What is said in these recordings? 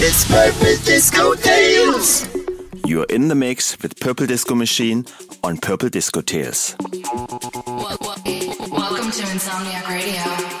listening to his purple disco tales. You're in the mix with Purple Disco Machine on Purple Disco Tales. Welcome to Insomniac Radio.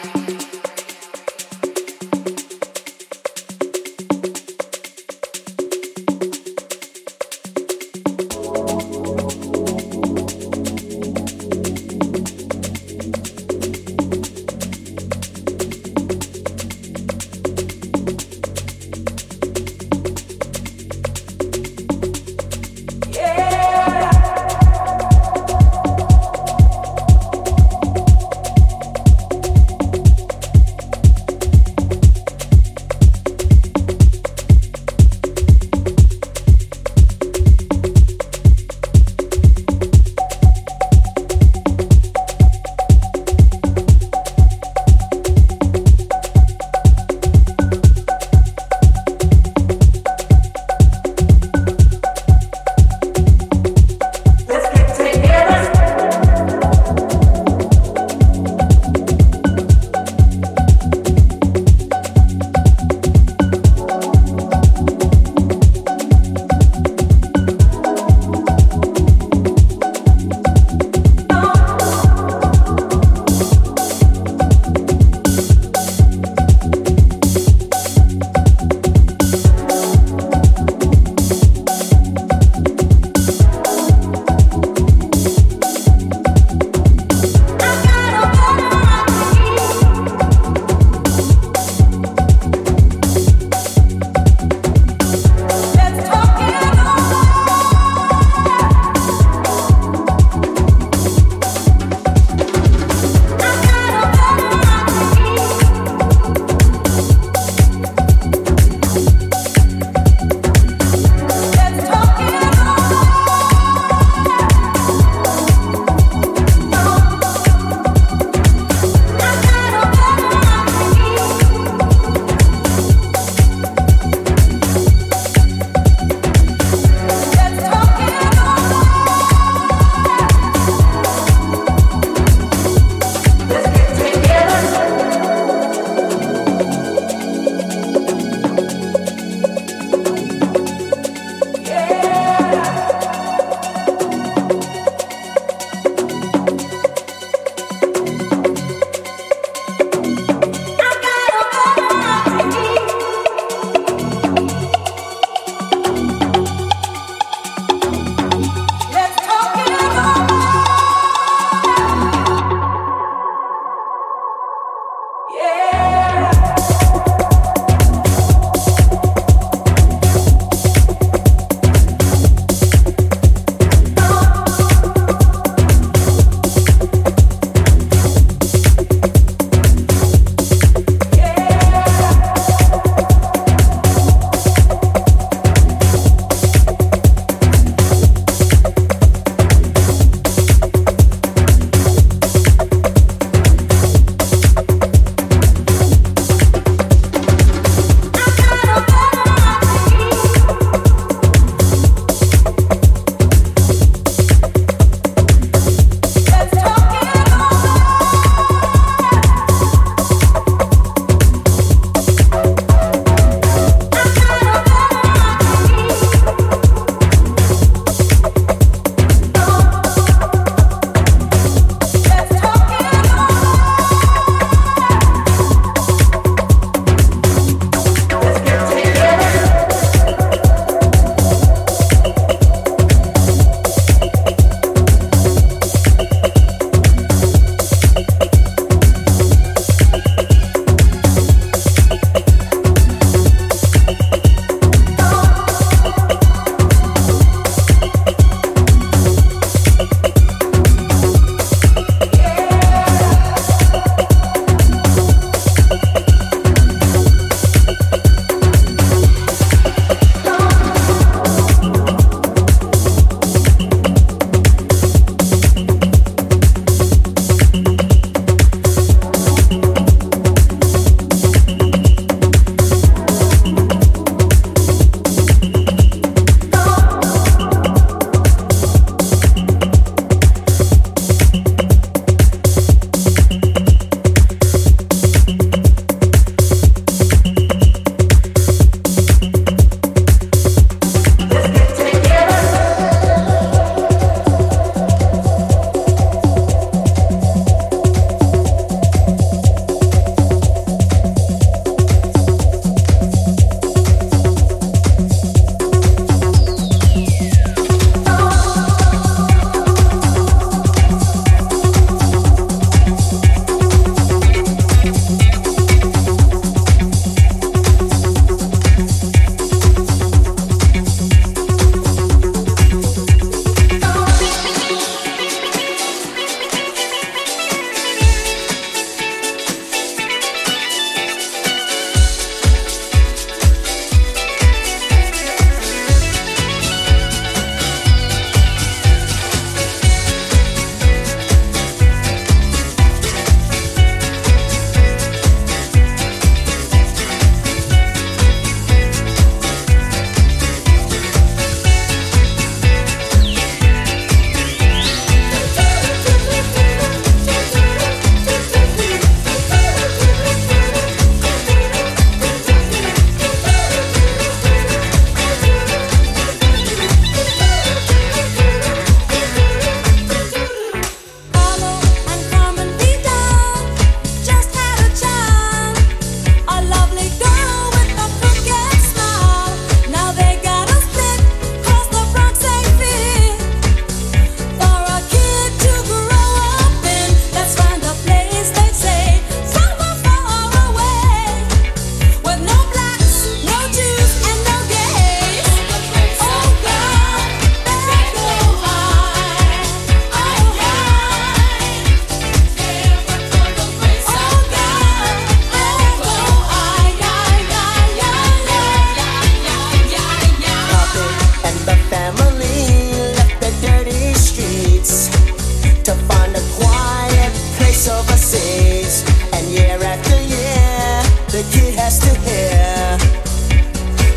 has to hear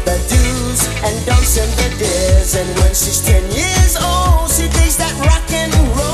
the do's and don'ts and the dares. And when she's ten years old, she takes that rock and roll.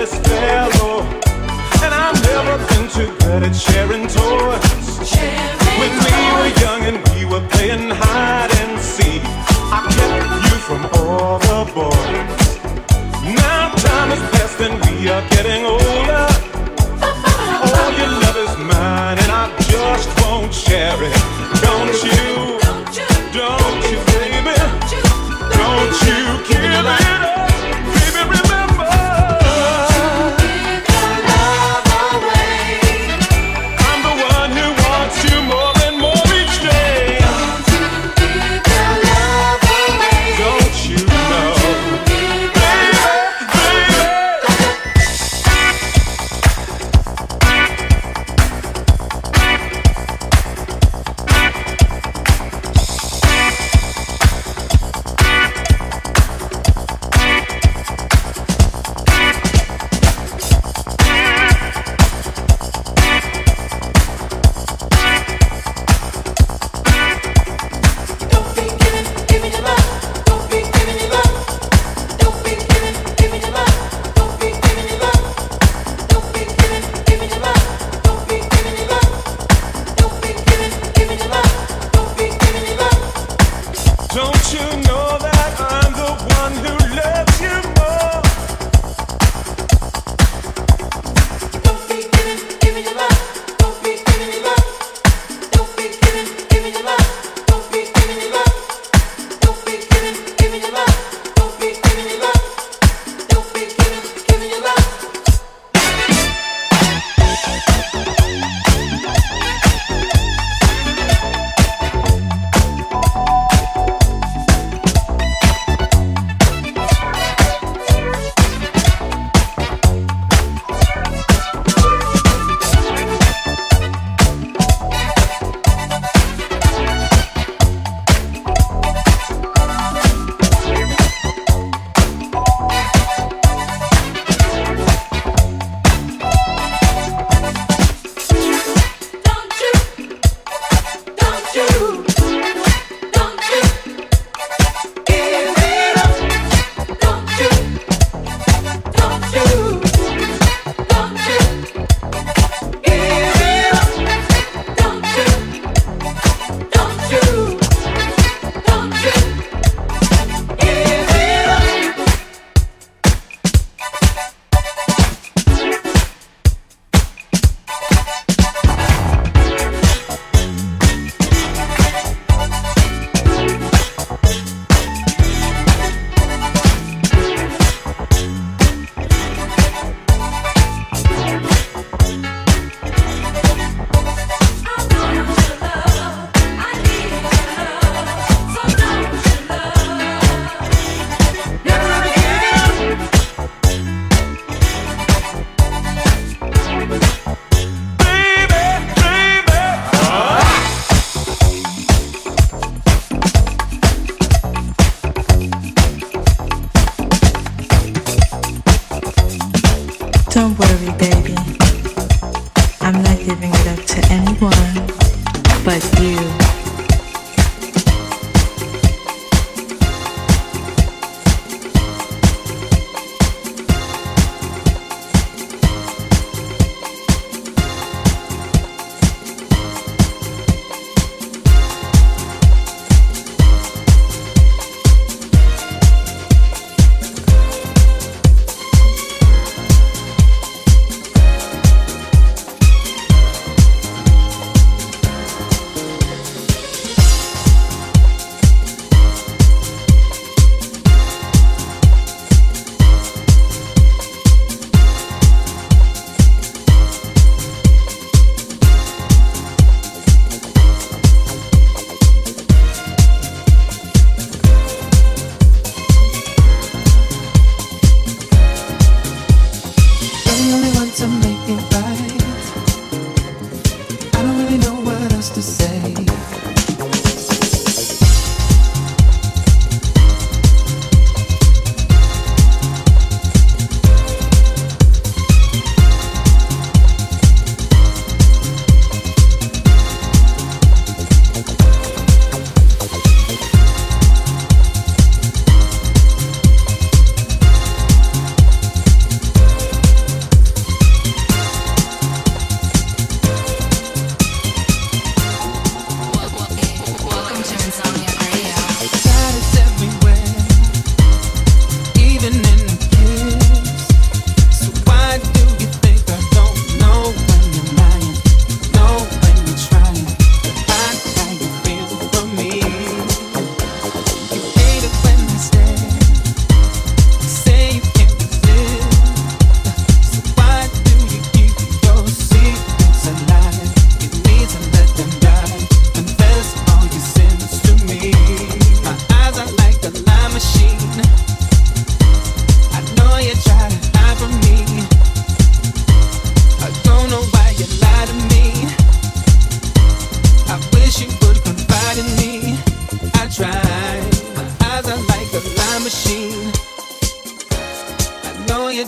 jealous fellow. And I've never been too good at sharing toys. When we were young and we were playing hide and seek, I kept you from all the boys. Now time has passed and we are getting older. All your love is mine and I just won't share it. Don't you? Don't you, baby? Don't you kill it?